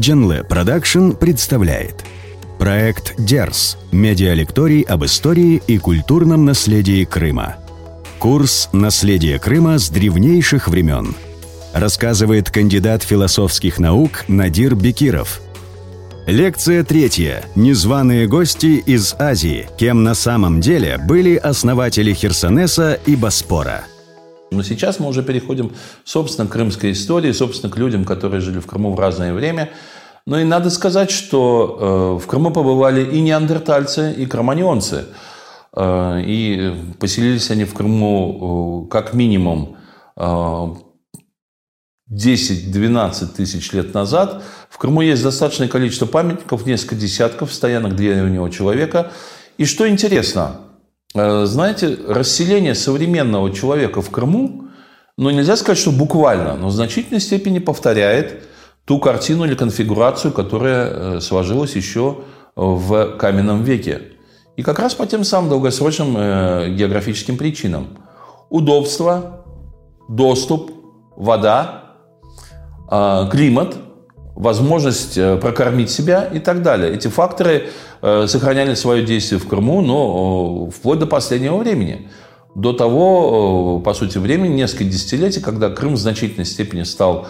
Дженле Продакшн представляет Проект «Дерс» – медиалекторий об истории и культурном наследии Крыма. Курс «Наследие Крыма с древнейших времен» рассказывает кандидат философских наук Надир Бекиров. Лекция третья. Незваные гости из Азии. Кем на самом деле были основатели Херсонеса и Боспора – но сейчас мы уже переходим, собственно, к крымской истории, собственно, к людям, которые жили в Крыму в разное время. Но и надо сказать, что э, в Крыму побывали и неандертальцы, и кроманьонцы. Э, и поселились они в Крыму э, как минимум 10-12 тысяч лет назад. В Крыму есть достаточное количество памятников, несколько десятков стоянок древнего человека. И что интересно, знаете, расселение современного человека в Крыму, ну, нельзя сказать, что буквально, но в значительной степени повторяет ту картину или конфигурацию, которая э, сложилась еще в каменном веке. И как раз по тем самым долгосрочным э, географическим причинам. Удобство, доступ, вода, климат – возможность э, прокормить себя и так далее. Эти факторы э, сохраняли свое действие в Крыму, но вплоть до последнего времени. До того, по сути, времени, несколько десятилетий, когда Крым в значительной степени стал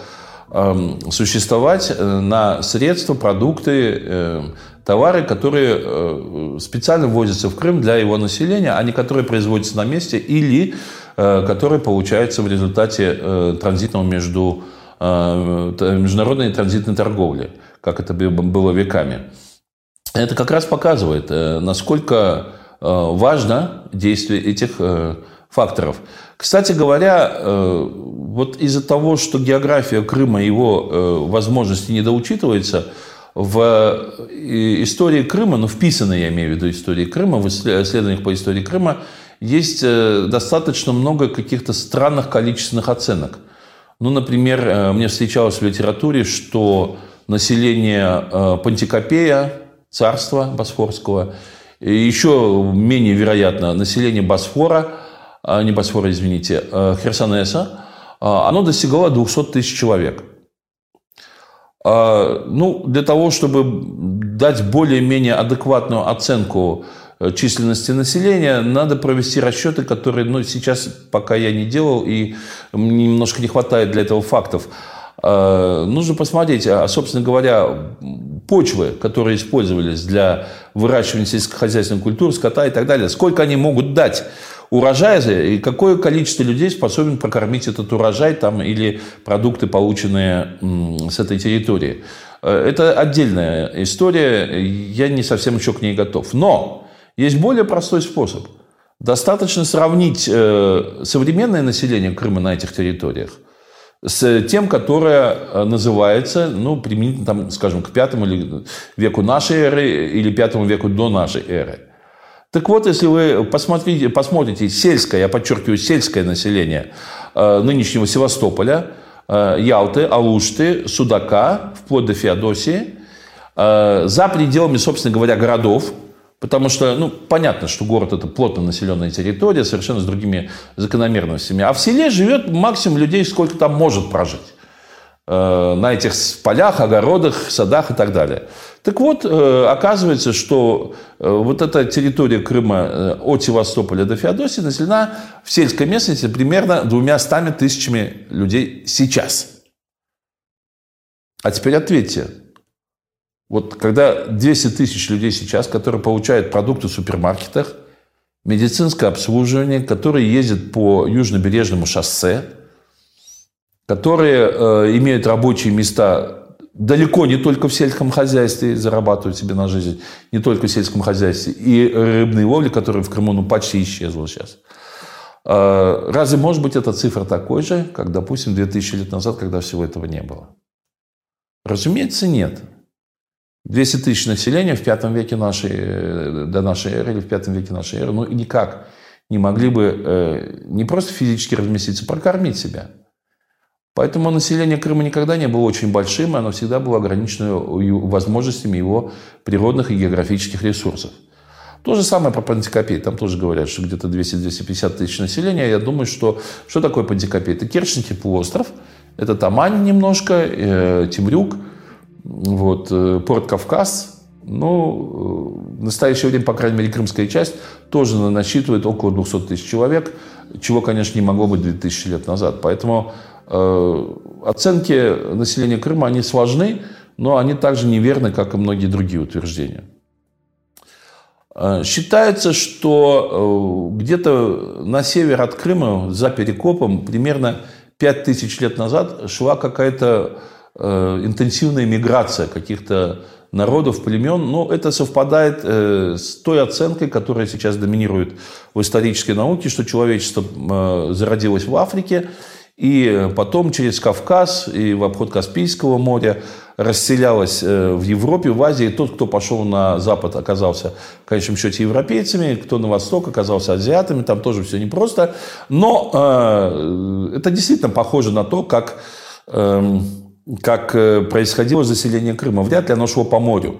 эм, существовать э, на средства, продукты, товары, которые специально ввозятся в Крым для его населения, а не которые производятся на месте или которые получаются в результате транзитного между Э, международной транзитной торговли, как это было веками. Это как раз показывает, э, насколько э, важно действие этих факторов. Кстати говоря, вот из-за того, что география Крыма, его возможности недоучитывается, в истории Крыма, ну, вписанной, я имею в виду, истории Крыма, в исследованиях по истории Крыма, есть достаточно много каких-то странных количественных оценок – ну, например, э, мне встречалось в литературе, что население э, Пантикопея, царства Босфорского, и еще менее вероятно население Босфора, а, не Босфора, извините, э, Херсонеса, оно достигало 200 тысяч человек. Ну, для того, чтобы дать более-менее адекватную оценку Э, численности населения, надо провести расчеты, которые ну, сейчас пока я не делал, и немножко не хватает для этого фактов. Э, нужно посмотреть, а, собственно говоря, почвы, которые использовались для выращивания сельскохозяйственной культуры, скота и так далее, сколько они могут дать урожая и какое количество людей способен прокормить этот урожай там, или продукты, полученные с этой территории. Э, это отдельная история, я не совсем еще к ней готов. Но есть более простой способ. Достаточно сравнить э, современное население Крыма на этих территориях с тем, которое э, называется, ну, применительно, там, скажем, к пятому веку нашей эры или пятому веку до нашей эры. Так вот, если вы посмотрите, посмотрите сельское, я подчеркиваю, сельское население э, нынешнего Севастополя, Ялты, Алушты, Судака, вплоть до Феодосии, за пределами, собственно говоря, городов, Потому что, ну, понятно, что город – это плотно населенная территория, совершенно с другими закономерностями. А в селе живет максимум людей, сколько там может прожить. Э, на этих полях, огородах, садах и так далее. Так вот, э, оказывается, что э, вот эта территория Крыма от Севастополя до Феодосии населена в сельской местности примерно двумя стами тысячами людей сейчас. А теперь ответьте, вот когда 200 тысяч людей сейчас, которые получают продукты в супермаркетах, медицинское обслуживание, которые ездят по южнобережному шоссе, которые э, имеют рабочие места далеко не только в сельском хозяйстве, зарабатывают себе на жизнь, не только в сельском хозяйстве, и рыбной ловли, которая в Крыму ну, почти исчезла сейчас. Э, разве может быть эта цифра такой же, как, допустим, 2000 лет назад, когда всего этого не было? Разумеется, нет. 200 тысяч населения в пятом веке нашей, э, до нашей эры или в пятом веке нашей эры, ну, никак не могли бы э, не просто физически разместиться, прокормить себя. Поэтому население Крыма никогда не было очень большим, и оно всегда было ограничено возможностями его природных и географических ресурсов. То же самое про Пантикопей. Там тоже говорят, что где-то 200-250 тысяч населения. Я думаю, что что такое Пантикопей? Это Керченский полуостров, это Тамань немножко, э, Темрюк – вот, порт Кавказ, ну, в настоящее время, по крайней мере, крымская часть тоже насчитывает около 200 тысяч человек, чего, конечно, не могло быть 2000 лет назад. Поэтому э, оценки населения Крыма, они сложны, но они также неверны, как и многие другие утверждения. Э, считается, что э, где-то на север от Крыма, за Перекопом, примерно 5000 лет назад шла какая-то э, интенсивная миграция каких-то народов, племен. Но это совпадает с той оценкой, которая сейчас доминирует в исторической науке, что человечество зародилось в Африке, и потом через Кавказ и в обход Каспийского моря расселялась э, в Европе, в Азии. Тот, кто пошел на Запад, оказался в конечном счете европейцами, кто на Восток оказался азиатами, там тоже все непросто. Но э, это действительно похоже на то, как, э, как э, происходило заселение Крыма. Вряд ли оно шло по морю.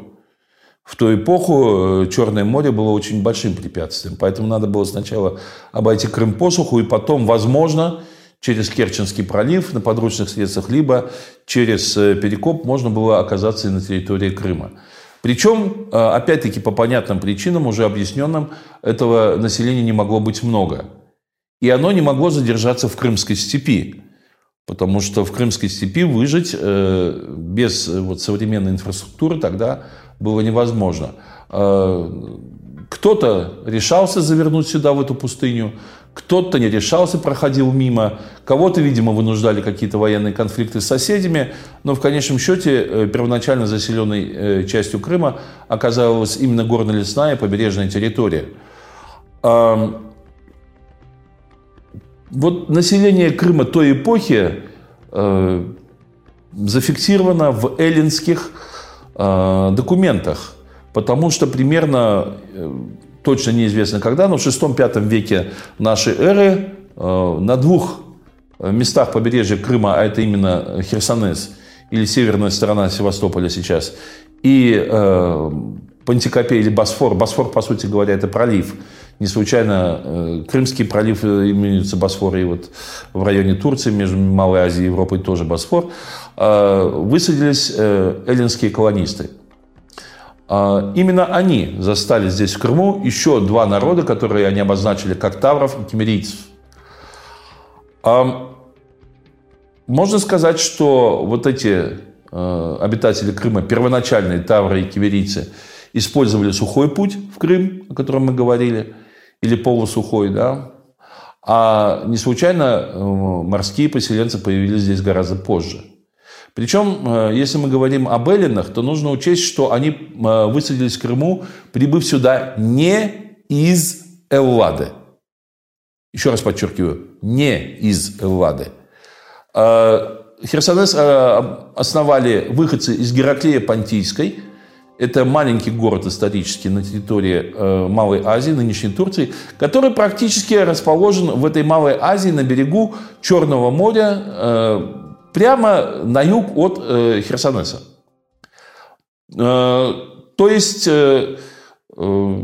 В ту эпоху э, Черное море было очень большим препятствием, поэтому надо было сначала обойти Крым по суху, и потом, возможно, через Керченский пролив на подручных средствах, либо через э, Перекоп можно было оказаться и на территории Крыма. Причем, опять-таки, по понятным причинам, уже объясненным, этого населения не могло быть много. И оно не могло задержаться в Крымской степи. Потому что в Крымской степи выжить э, без вот, современной инфраструктуры тогда было невозможно. Кто-то решался завернуть сюда, в эту пустыню, кто-то не решался, проходил мимо, кого-то, видимо, вынуждали какие-то военные конфликты с соседями, но в конечном счете э, первоначально заселенной э, частью Крыма оказалась именно горно-лесная побережная территория. Вот население Крыма той эпохи э, зафиксировано в эллинских документах, потому что примерно точно неизвестно когда, но в VI-V веке нашей эры э, на двух местах побережья Крыма, а это именно Херсонес или северная сторона Севастополя сейчас, и э, Пантикопей или Босфор. Босфор, по сути говоря, это пролив. Не случайно э, Крымский пролив именуется Босфор, и вот в районе Турции, между Малой Азией и Европой тоже Босфор, э, высадились э, эллинские колонисты. А, именно они застали здесь, в Крыму, еще два народа, которые они обозначили как тавров и кемерийцев. А, можно сказать, что вот эти а, обитатели Крыма, первоначальные тавры и кемерийцы, использовали сухой путь в Крым, о котором мы говорили, или полусухой, да, а не случайно морские поселенцы появились здесь гораздо позже. Причем, э, если мы говорим об эллинах, то нужно учесть, что они э, высадились в Крыму, прибыв сюда не из Эллады. Еще раз подчеркиваю, не из Эллады. Э, Херсонес основали выходцы из Гераклея Понтийской. Это маленький город исторический на территории Малой Азии, нынешней Турции, который практически расположен в этой Малой Азии на берегу Черного моря, прямо на юг от э, Херсонеса. Э, то есть э, э,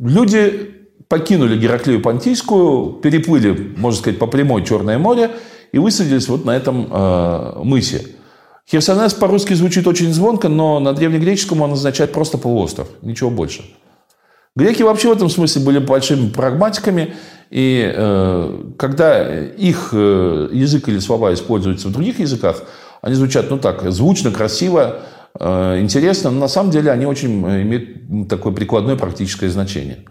люди покинули Гераклею Понтийскую, переплыли, можно сказать, по прямой Черное море и высадились вот на этом э, мысе. Херсонес по-русски звучит очень звонко, но на древнегреческом он означает просто полуостров, ничего больше. Греки вообще в этом смысле были большими прагматиками, и э, когда их э, язык или слова используются в других языках, они звучат, ну так, звучно, красиво, э, интересно, но на самом деле они очень имеют такое прикладное практическое значение.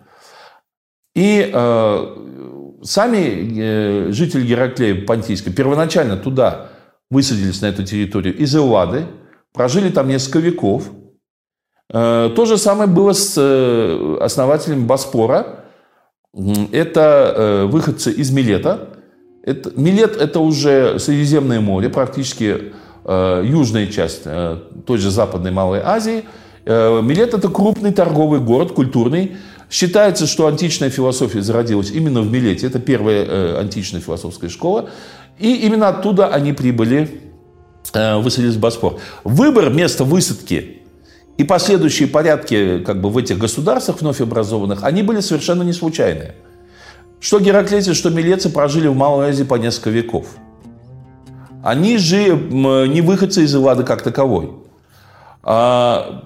И э, сами э, жители Гераклея Понтийска первоначально туда высадились, на эту территорию, из Эллады, прожили там несколько веков. Э, то же самое было с э, основателем Боспора, это э, выходцы из Милета. Это, Милет – это уже Средиземное море, практически южная часть той же Западной Малой Азии. Милет – это крупный торговый город, культурный. Считается, что античная философия зародилась именно в Милете. Это первая античная философская школа. И именно оттуда они прибыли, высадились в Босфор. Выбор места высадки и последующие порядки как бы, в этих государствах вновь образованных, они были совершенно не случайные. Что Гераклеты, что Милецы прожили в Малой Азии по несколько веков. Они же не выходцы из Эллады как таковой. А,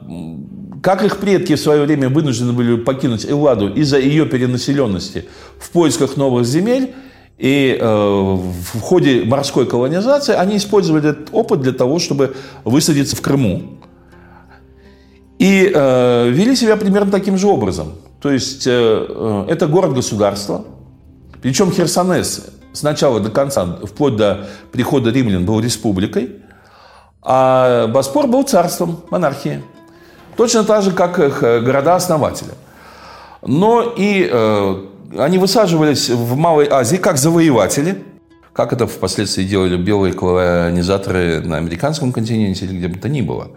как их предки в свое время вынуждены были покинуть Элладу из-за ее перенаселенности в поисках новых земель, и э, в ходе морской колонизации они использовали этот опыт для того, чтобы высадиться в Крыму. И э, вели себя примерно таким же образом. То есть э, э это город-государство. Причем Херсонес с начала до конца, вплоть до прихода римлян, был республикой. А Боспор был царством, монархией. Точно так же, как их э, города-основатели. Но и э, они высаживались в Малой Азии как завоеватели, как это впоследствии делали белые колонизаторы на американском континенте или где бы то ни было.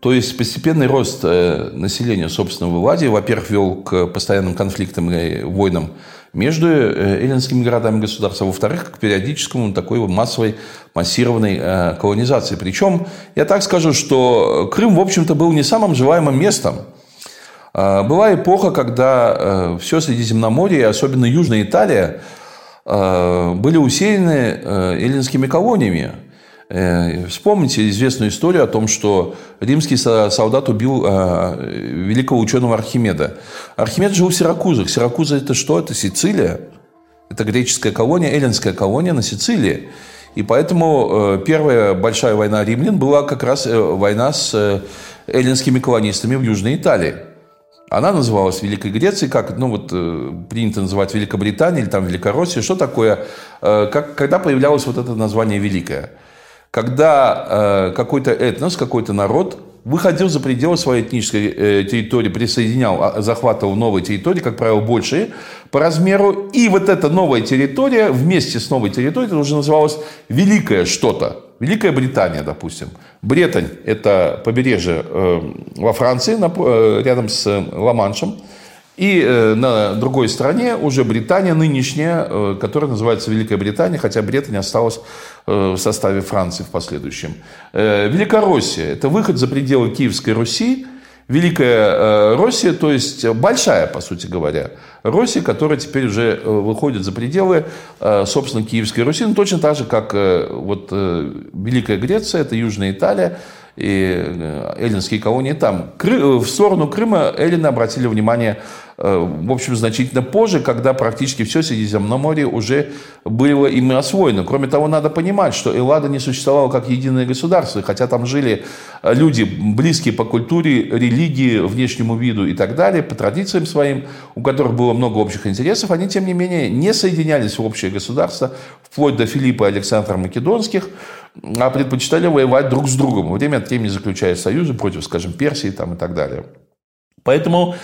То есть постепенный рост э, населения, собственно, в Элладе, во-первых, вел к постоянным конфликтам и войнам между э, эллинскими городами государства, во-вторых, к периодическому такой массовой массированной э, колонизации. Причем, я так скажу, что Крым, в общем-то, был не самым желаемым местом. А, была эпоха, когда э, все Средиземноморье, особенно Южная Италия, были усеяны эллинскими колониями. Э, вспомните известную историю о том, что римский солдат убил э, великого ученого Архимеда. Архимед жил в Сиракузах. Сиракуза – это что? Это Сицилия. Это греческая колония, эллинская колония на Сицилии. И поэтому э, первая большая война римлян была как раз война с эллинскими колонистами в Южной Италии. Она называлась Великой Грецией, как ну, вот, принято называть Великобритания или там Великороссия. Что такое, как, когда появлялось вот это название «Великое»? когда э, какой-то этнос, какой-то народ выходил за пределы своей этнической э, территории, присоединял, а, захватывал новые территории, как правило, большие по размеру, и вот эта новая территория вместе с новой территорией уже называлось Великое что-то. Великая Британия, допустим. Бретань – это побережье э, во Франции, э, рядом с Ла-Маншем. И э, на другой стороне уже Британия нынешняя, э, которая называется Великая Британия, хотя Британия осталась э, в составе Франции в последующем. Великороссия – это выход за пределы Киевской Руси, Великая Россия, то есть большая, по сути говоря, Россия, которая теперь уже выходит за пределы, собственно, Киевской Руси, ну, точно так же, как вот Великая Греция, это Южная Италия, и эллинские колонии там. В сторону Крыма эллины обратили внимание Э, в общем, значительно позже, когда практически все Средиземноморье уже было ими освоено. Кроме того, надо понимать, что Эллада не существовала как единое государство, хотя там жили э, люди, близкие по культуре, религии, внешнему виду и так далее, по традициям своим, у которых было много общих интересов, они, тем не менее, не соединялись в общее государство, вплоть до Филиппа и Александра Македонских, а предпочитали воевать друг с другом, время от времени заключая союзы против, скажем, Персии там, и так далее. Поэтому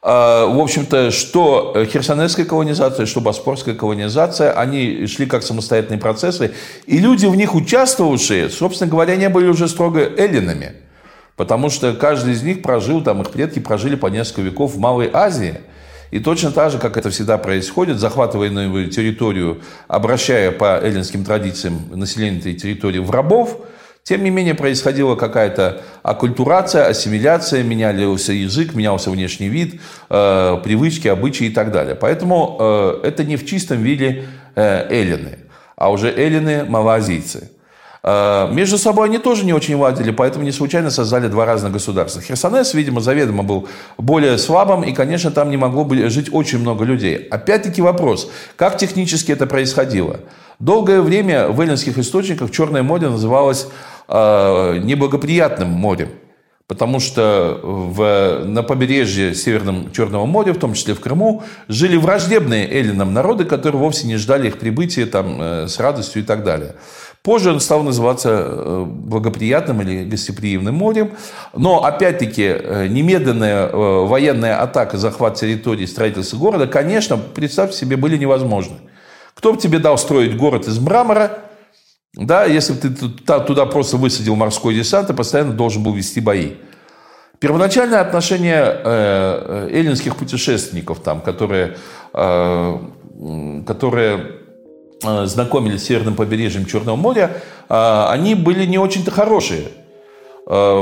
в общем-то, что херсонесская колонизация, что боспорская колонизация, они шли как самостоятельные процессы, и люди в них участвовавшие, собственно говоря, не были уже строго эллинами, потому что каждый из них прожил, там их предки прожили по несколько веков в Малой Азии, и точно так же, как это всегда происходит, захватывая новую территорию, обращая по эллинским традициям население этой территории в рабов – тем не менее, происходила какая-то аккультурация, ассимиляция, менялся язык, менялся внешний вид, э, привычки, обычаи и так далее. Поэтому э, это не в чистом виде э, эллины, а уже эллины малоазийцы. Э, между собой они тоже не очень ладили, поэтому не случайно создали два разных государства. Херсонес, видимо, заведомо был более слабым, и, конечно, там не могло жить очень много людей. Опять-таки вопрос, как технически это происходило? Долгое время в эллинских источниках Черное море называлось Э, неблагоприятным морем. Потому что в, на побережье Северного Черного моря, в том числе в Крыму, жили враждебные эллинам народы, которые вовсе не ждали их прибытия там, э, с радостью и так далее. Позже он стал называться э, благоприятным или гостеприимным морем. Но, опять-таки, немедленная военная атака, захват территории, строительство города, конечно, представьте себе, были невозможны. Кто бы тебе дал строить город из мрамора, да, если бы ты туда просто высадил морской десант, ты постоянно должен был вести бои. Первоначальное отношение э, э, эллинских путешественников, там, которые, э, которые знакомились с северным побережьем Черного моря, они были не очень-то хорошие.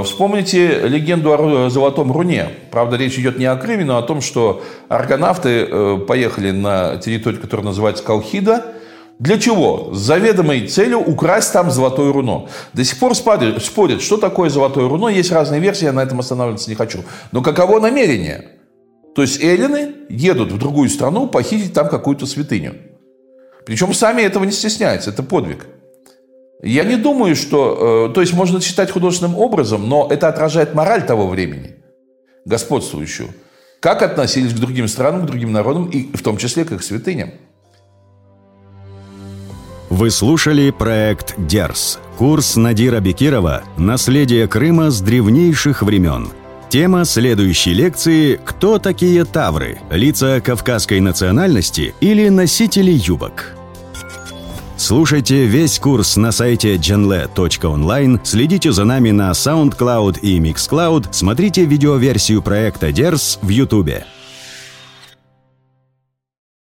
Вспомните легенду о Золотом Руне. Правда, речь идет не о Крыме, но о том, что аргонавты поехали на территорию, которая называется Колхида – Для чего? С заведомой целью украсть там золотое руно. До сих пор спорят, что такое золотое руно. Есть разные версии, я на этом останавливаться не хочу. Но каково намерение? То есть эллины едут в другую страну похитить там какую-то святыню. Причем сами этого не стесняются, это подвиг. Я не думаю, что... Э, то есть можно считать художественным образом, но это отражает мораль того времени, господствующую. Как относились к другим странам, к другим народам, и в том числе к их святыням. Вы слушали проект «Дерс» – курс Надира Бекирова «Наследие Крыма с древнейших времен». Тема следующей лекции «Кто такие тавры? Лица кавказской национальности или носители юбок?» Слушайте весь курс на сайте genle.online, следите за нами на SoundCloud и MixCloud, смотрите видеоверсию проекта DERS в YouTube.